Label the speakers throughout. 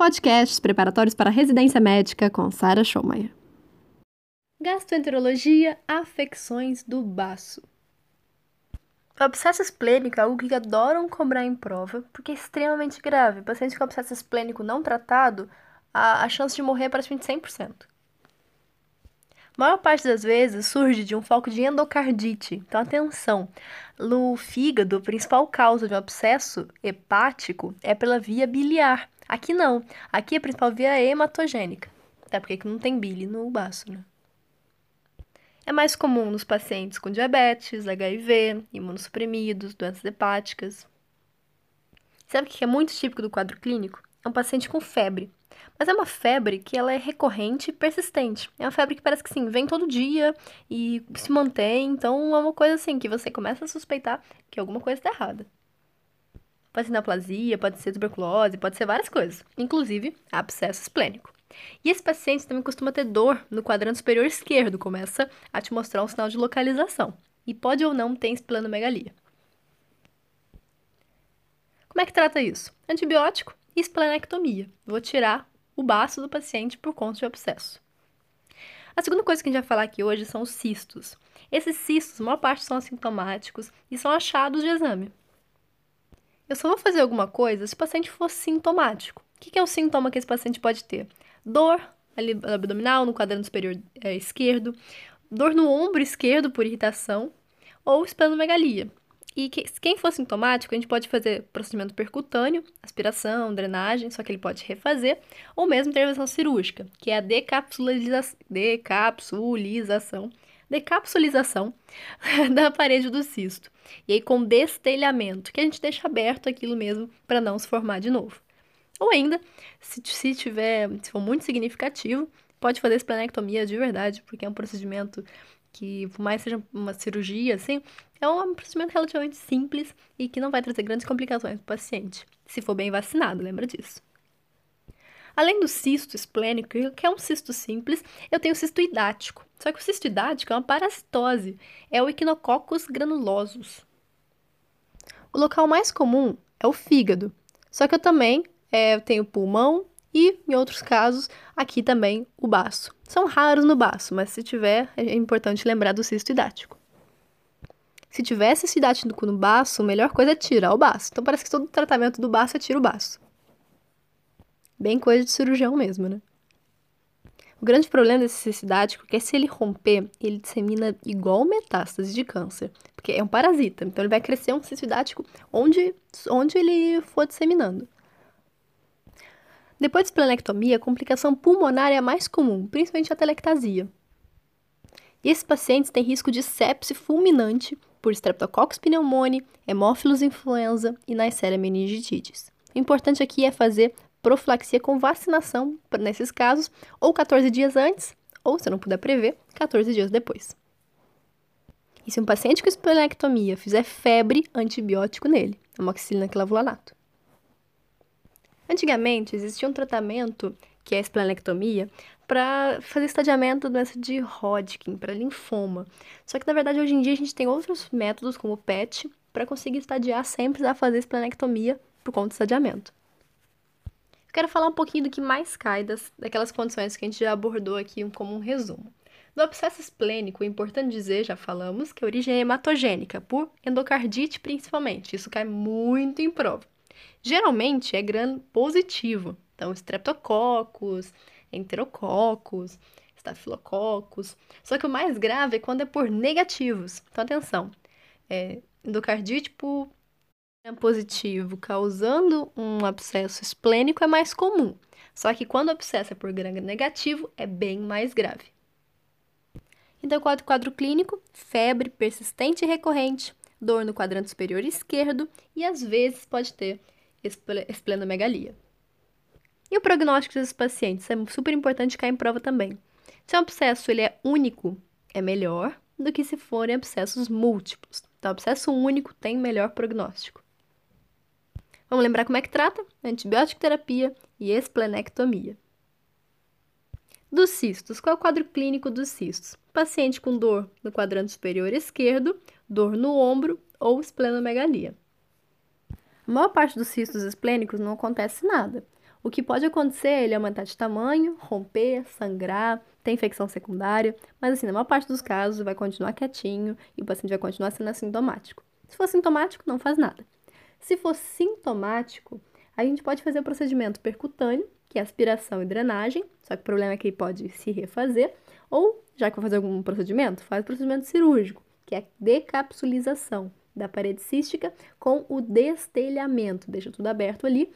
Speaker 1: Podcasts preparatórios para residência médica com Sara Schomayer.
Speaker 2: Gastroenterologia, afecções do baço. O abscesso esplênico é algo que adoram cobrar em prova, porque é extremamente grave. Paciente com abscesso esplênico não tratado, a, a chance de morrer é praticamente 100%. A maior parte das vezes surge de um foco de endocardite. Então, atenção, no fígado, a principal causa de um abscesso hepático é pela via biliar. Aqui não, aqui a principal via é hematogênica. Até porque não tem bile no baço, né? É mais comum nos pacientes com diabetes, HIV, imunossuprimidos, doenças hepáticas. Sabe o que é muito típico do quadro clínico? É um paciente com febre. Mas é uma febre que ela é recorrente e persistente. É uma febre que parece que sim, vem todo dia e se mantém. Então é uma coisa assim que você começa a suspeitar que alguma coisa está errada. Pode ser neoplasia, pode ser tuberculose, pode ser várias coisas, inclusive abscesso esplênico. E esse paciente também costuma ter dor no quadrante superior esquerdo, começa a te mostrar um sinal de localização. E pode ou não ter esplenomegalia. Como é que trata isso? Antibiótico e esplenectomia. Vou tirar o baço do paciente por conta de abscesso. A segunda coisa que a gente vai falar aqui hoje são os cistos. Esses cistos, a maior parte são assintomáticos e são achados de exame. Eu só vou fazer alguma coisa se o paciente for sintomático. O que é o sintoma que esse paciente pode ter? Dor abdominal no quadrante superior é, esquerdo, dor no ombro esquerdo por irritação ou esplenomegalia. E que, quem for sintomático, a gente pode fazer procedimento percutâneo, aspiração, drenagem, só que ele pode refazer, ou mesmo intervenção cirúrgica, que é a decapsuliza decapsulização, decapsulização da parede do cisto. E aí com destelhamento, que a gente deixa aberto aquilo mesmo para não se formar de novo. Ou ainda, se, se tiver, se for muito significativo, pode fazer esplenectomia de verdade, porque é um procedimento que, por mais seja uma cirurgia, assim, é um procedimento relativamente simples e que não vai trazer grandes complicações para o paciente, se for bem vacinado, lembra disso. Além do cisto esplênico, que é um cisto simples, eu tenho cisto idático. Só que o cisto é uma parasitose, é o Echinococcus granulosus. O local mais comum é o fígado, só que eu também é, tenho pulmão e, em outros casos, aqui também o baço. São raros no baço, mas se tiver, é importante lembrar do cisto idático. Se tiver cisto idático no baço, a melhor coisa é tirar o baço. Então parece que todo tratamento do baço é tirar o baço. Bem coisa de cirurgião mesmo, né? O grande problema desse cisto idático é que se ele romper, ele dissemina igual metástase de câncer, porque é um parasita. Então ele vai crescer um cisto idático onde, onde ele for disseminando. Depois da esplenectomia, a complicação pulmonar é a mais comum, principalmente a telectasia. E esses pacientes têm risco de sepse fulminante por Streptococcus pneumoniae, hemófilos influenza e Neisseria meningitidis. O importante aqui é fazer profilaxia com vacinação nesses casos, ou 14 dias antes, ou se não puder prever, 14 dias depois. E se um paciente com esplenectomia fizer febre, antibiótico nele, amoxicilina clavulanato. Antigamente existia um tratamento, que é a esplenectomia, para fazer estadiamento da doença de Hodgkin, para linfoma. Só que na verdade hoje em dia a gente tem outros métodos, como o PET, para conseguir estadiar sem precisar fazer esplenectomia por conta do estadiamento. Eu quero falar um pouquinho do que mais cai das, daquelas condições que a gente já abordou aqui como um resumo. No abscesso esplênico, é importante dizer, já falamos, que a origem é hematogênica, por endocardite principalmente. Isso cai muito em prova. Geralmente é gram positivo, então streptococcus, enterococos, estafilococos. Só que o mais grave é quando é por negativos. Então atenção, é, endocardite por positivo causando um abscesso esplênico é mais comum. Só que quando o abscesso é por gram negativo é bem mais grave. Então, quadro, quadro clínico, febre persistente e recorrente, dor no quadrante superior esquerdo e às vezes pode ter esplenomegalia. E o prognóstico desses pacientes é super importante cair em prova também. Se o abscesso ele é único, é melhor do que se forem abscessos múltiplos. Então, abscesso único tem melhor prognóstico. Vamos lembrar como é que trata? Antibiótico terapia e esplenectomia. Dos cistos. Qual é o quadro clínico dos cistos? Paciente com dor no quadrante superior esquerdo, dor no ombro ou esplenomegalia. A maior parte dos cistos esplênicos não acontece nada. O que pode acontecer é ele aumentar de tamanho, romper, sangrar, ter infecção secundária, mas assim, na maior parte dos casos vai continuar quietinho e o paciente vai continuar sendo assintomático. Se for sintomático, não faz nada. Se for sintomático, a gente pode fazer o procedimento percutâneo, que é aspiração e drenagem, só que o problema é que ele pode se refazer, ou, já que vai fazer algum procedimento, faz o procedimento cirúrgico, que é decapsulização da parede cística com o destelhamento, deixa tudo aberto ali,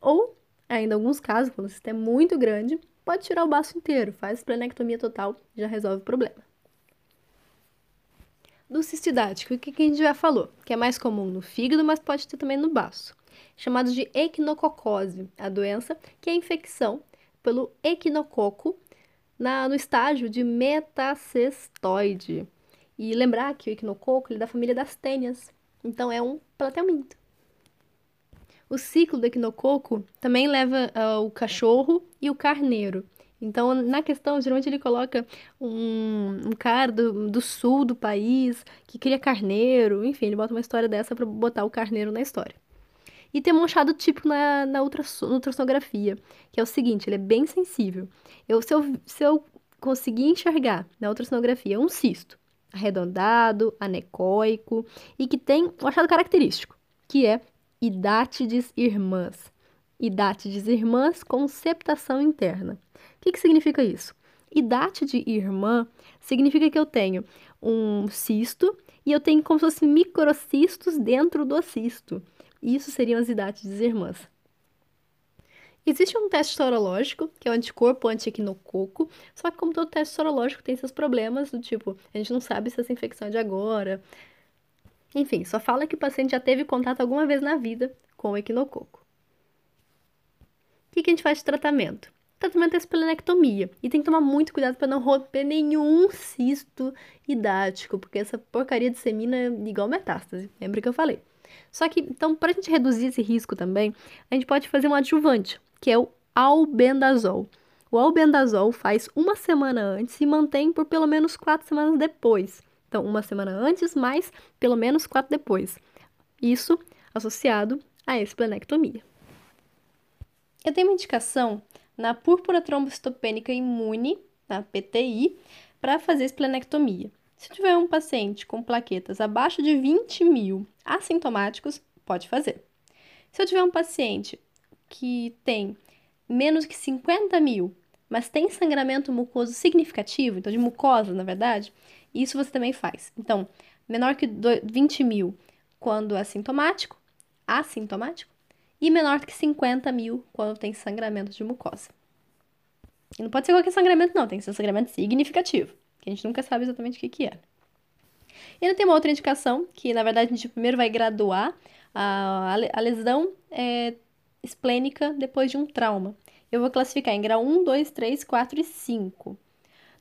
Speaker 2: ou, ainda em alguns casos, quando o sistema é muito grande, pode tirar o baço inteiro, faz esplenectomia total, já resolve o problema. Do cistidático, que a gente já falou? Que é mais comum no fígado, mas pode ter também no baço. Chamado de equinococose, a doença que é a infecção pelo equinococo na, no estágio de metacestoide. E lembrar que o equinococo é da família das tênias, então é um platelminto. O ciclo do equinococo também leva uh, o cachorro e o carneiro. Então, na questão, geralmente ele coloca um, um cara do, do, sul do país que cria carneiro, enfim, ele bota uma história dessa para botar o carneiro na história. E tem um achado típico na, na ultrassonografia, que é o seguinte, ele é bem sensível. Eu, se, eu, se eu conseguir enxergar na ultrassonografia um cisto arredondado, anecoico e que tem um achado característico, que é idátides irmãs. Idátides irmãs com septação interna que, que significa isso? Idade de irmã significa que eu tenho um cisto e eu tenho como se fossem microcistos dentro do cisto. Isso seriam as idades irmãs. Existe um teste sorológico, que é o anticorpo anti-equinococo, só que como todo teste sorológico tem seus problemas, do tipo, a gente não sabe se essa infecção é de agora. Enfim, só fala que o paciente já teve contato alguma vez na vida com o equinococo. O que, que a gente faz de tratamento? Tratamento é esplenectomia. E tem que tomar muito cuidado para não romper nenhum cisto idático, porque essa porcaria de semina é igual metástase. Lembra que eu falei? Só que, então, para a gente reduzir esse risco também, a gente pode fazer um adjuvante, que é o albendazol. O albendazol faz uma semana antes e mantém por pelo menos quatro semanas depois. Então, uma semana antes, mais pelo menos quatro depois. Isso associado à esplenectomia. Eu tenho uma indicação na púrpura trombocitopênica imune, na PTI, para fazer esplenectomia. Se tiver um paciente com plaquetas abaixo de 20 mil assintomáticos, pode fazer. Se eu tiver um paciente que tem menos que 50 mil, mas tem sangramento mucoso significativo, então de mucosa, na verdade, isso você também faz. Então, menor que 20 mil quando assintomático, assintomático, e menor que 50 mil quando tem sangramento de mucosa. E não pode ser qualquer sangramento, não, tem que ser um sangramento significativo, que a gente nunca sabe exatamente o que, que é. E ainda tem uma outra indicação, que na verdade a gente primeiro vai graduar a, a lesão é, esplênica depois de um trauma. Eu vou classificar em grau 1, 2, 3, 4 e 5.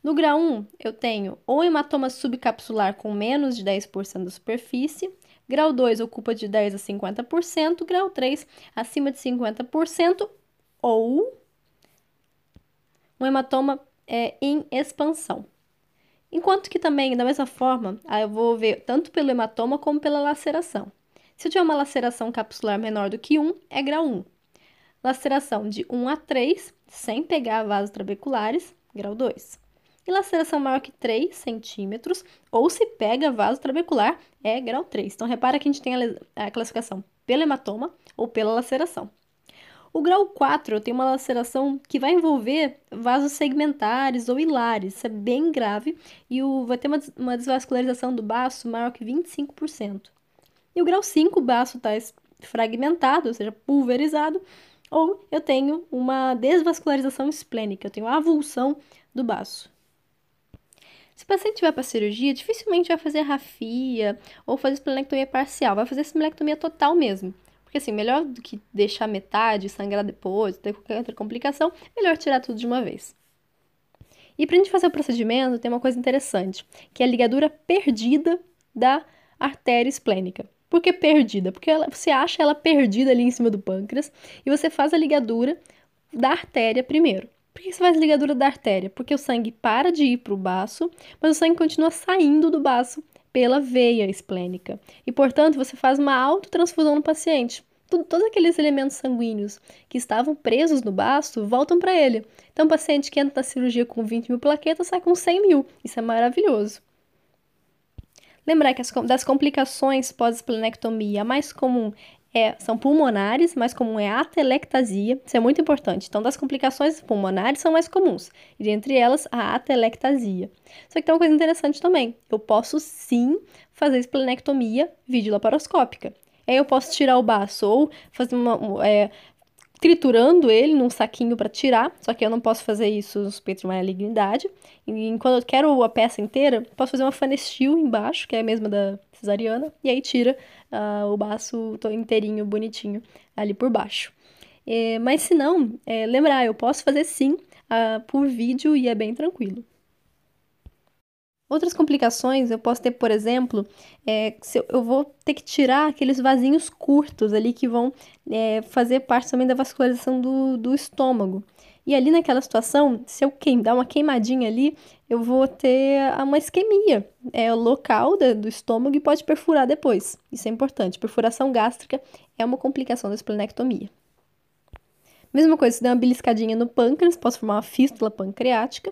Speaker 2: No grau 1, eu tenho ou hematoma subcapsular com menos de 10% da superfície, Grau 2 ocupa de 10 a 50%, grau 3 acima de 50% ou um hematoma é, em expansão. Enquanto que também, da mesma forma, eu vou ver tanto pelo hematoma como pela laceração. Se eu tiver uma laceração capsular menor do que 1, é grau 1. Laceração de 1 a 3, sem pegar vasos trabeculares, grau 2 e laceração maior que 3 centímetros, ou se pega vaso trabecular, é grau 3. Então, repara que a gente tem a, a classificação pelo hematoma ou pela laceração. O grau 4 eu tenho uma laceração que vai envolver vasos segmentares ou hilares, isso é bem grave, e o, vai ter uma, uma desvascularização do baço maior que 25%. E o grau 5, o baço está fragmentado, ou seja, pulverizado, ou eu tenho uma desvascularização esplênica, eu tenho avulsão do baço. Se o paciente tiver para cirurgia, dificilmente vai fazer rafia ou fazer esplenectomia parcial, vai fazer esplenectomia total mesmo. Porque assim, melhor do que deixar metade, sangrar depois, ter qualquer outra complicação, melhor tirar tudo de uma vez. E para a gente fazer o procedimento, tem uma coisa interessante, que é a ligadura perdida da artéria esplênica. Por que perdida? Porque ela, você acha ela perdida ali em cima do pâncreas e você faz a ligadura da artéria primeiro. Por que você faz ligadura da artéria? Porque o sangue para de ir para o baço, mas o sangue continua saindo do baço pela veia esplênica. E, portanto, você faz uma autotransfusão no paciente. todos aqueles elementos sanguíneos que estavam presos no baço voltam para ele. Então, o paciente que entra na cirurgia com 20 mil plaquetas sai com 100 mil. Isso é maravilhoso. Lembrar que as, das complicações pós-esplenectomia, a mais comum é, são pulmonares, mais comum é a atelectasia, isso é muito importante. Então, das complicações pulmonares são mais comuns, e entre elas a atelectasia. Só que tem uma coisa interessante também, eu posso sim fazer esplenectomia videolaparoscópica. Aí eu posso tirar o baço ou fazer uma, é, triturando ele num saquinho para tirar, só que eu não posso fazer isso no suspeito de malignidade. E quando eu quero a peça inteira, posso fazer uma fanestil embaixo, que é a mesma da cesariana, e aí tira uh, o baço inteirinho, bonitinho, ali por baixo. É, mas se não, é, lembrar, eu posso fazer sim uh, por vídeo e é bem tranquilo. Outras complicações eu posso ter, por exemplo, é, eu, eu, vou ter que tirar aqueles vasinhos curtos ali que vão é, fazer parte também da vascularização do, do estômago. E ali naquela situação, se eu queim, dar uma queimadinha ali, eu vou ter uma isquemia é, local da, do estômago e pode perfurar depois. Isso é importante. Perfuração gástrica é uma complicação da esplenectomia. Mesma coisa, se der uma beliscadinha no pâncreas, pode formar uma fístula pancreática.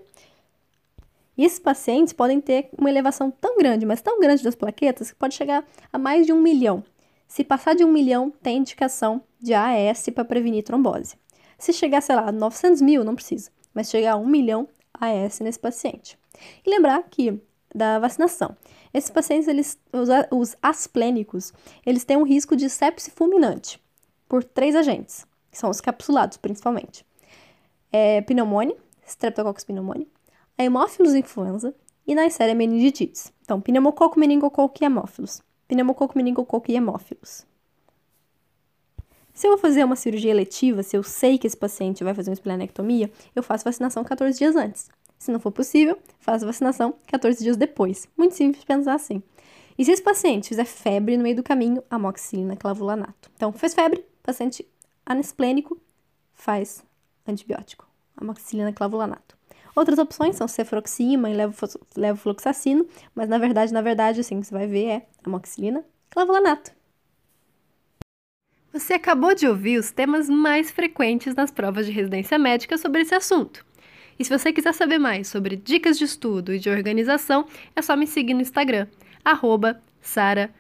Speaker 2: E esses pacientes podem ter uma elevação tão grande, mas tão grande das plaquetas, que pode chegar a mais de um milhão. Se passar de um milhão, tem indicação de AS para prevenir trombose. Se chegar, sei lá, a 900 mil, não precisa, mas chegar a um milhão, AS nesse paciente. E lembrar que da vacinação. Esses pacientes, eles, os, os asplênicos, eles têm um risco de sepse fulminante por três agentes, que são os capsulados principalmente. É, pneumonia, Streptococcus pneumoniae, a Hemófilos influenza e na série meningites. Então, pneumococo, meningococo e hemófilos. Pneumococo, meningococo e hemófilos. Se eu vou fazer uma cirurgia eletiva, se eu sei que esse paciente vai fazer uma esplenectomia, eu faço vacinação 14 dias antes. Se não for possível, faço vacinação 14 dias depois. Muito simples pensar assim. E se esse paciente fizer febre no meio do caminho, amoxicilina clavulanato. Então, fez febre, paciente anesplênico, faz antibiótico, amoxicilina clavulanato. Outras opções são cefuroxima e levofloxacino, mas na verdade, na verdade, assim, que você vai ver é amoxicilina, clavulanato.
Speaker 1: Você acabou de ouvir os temas mais frequentes nas provas de residência médica sobre esse assunto. E se você quiser saber mais sobre dicas de estudo e de organização, é só me seguir no Instagram, arroba Sara.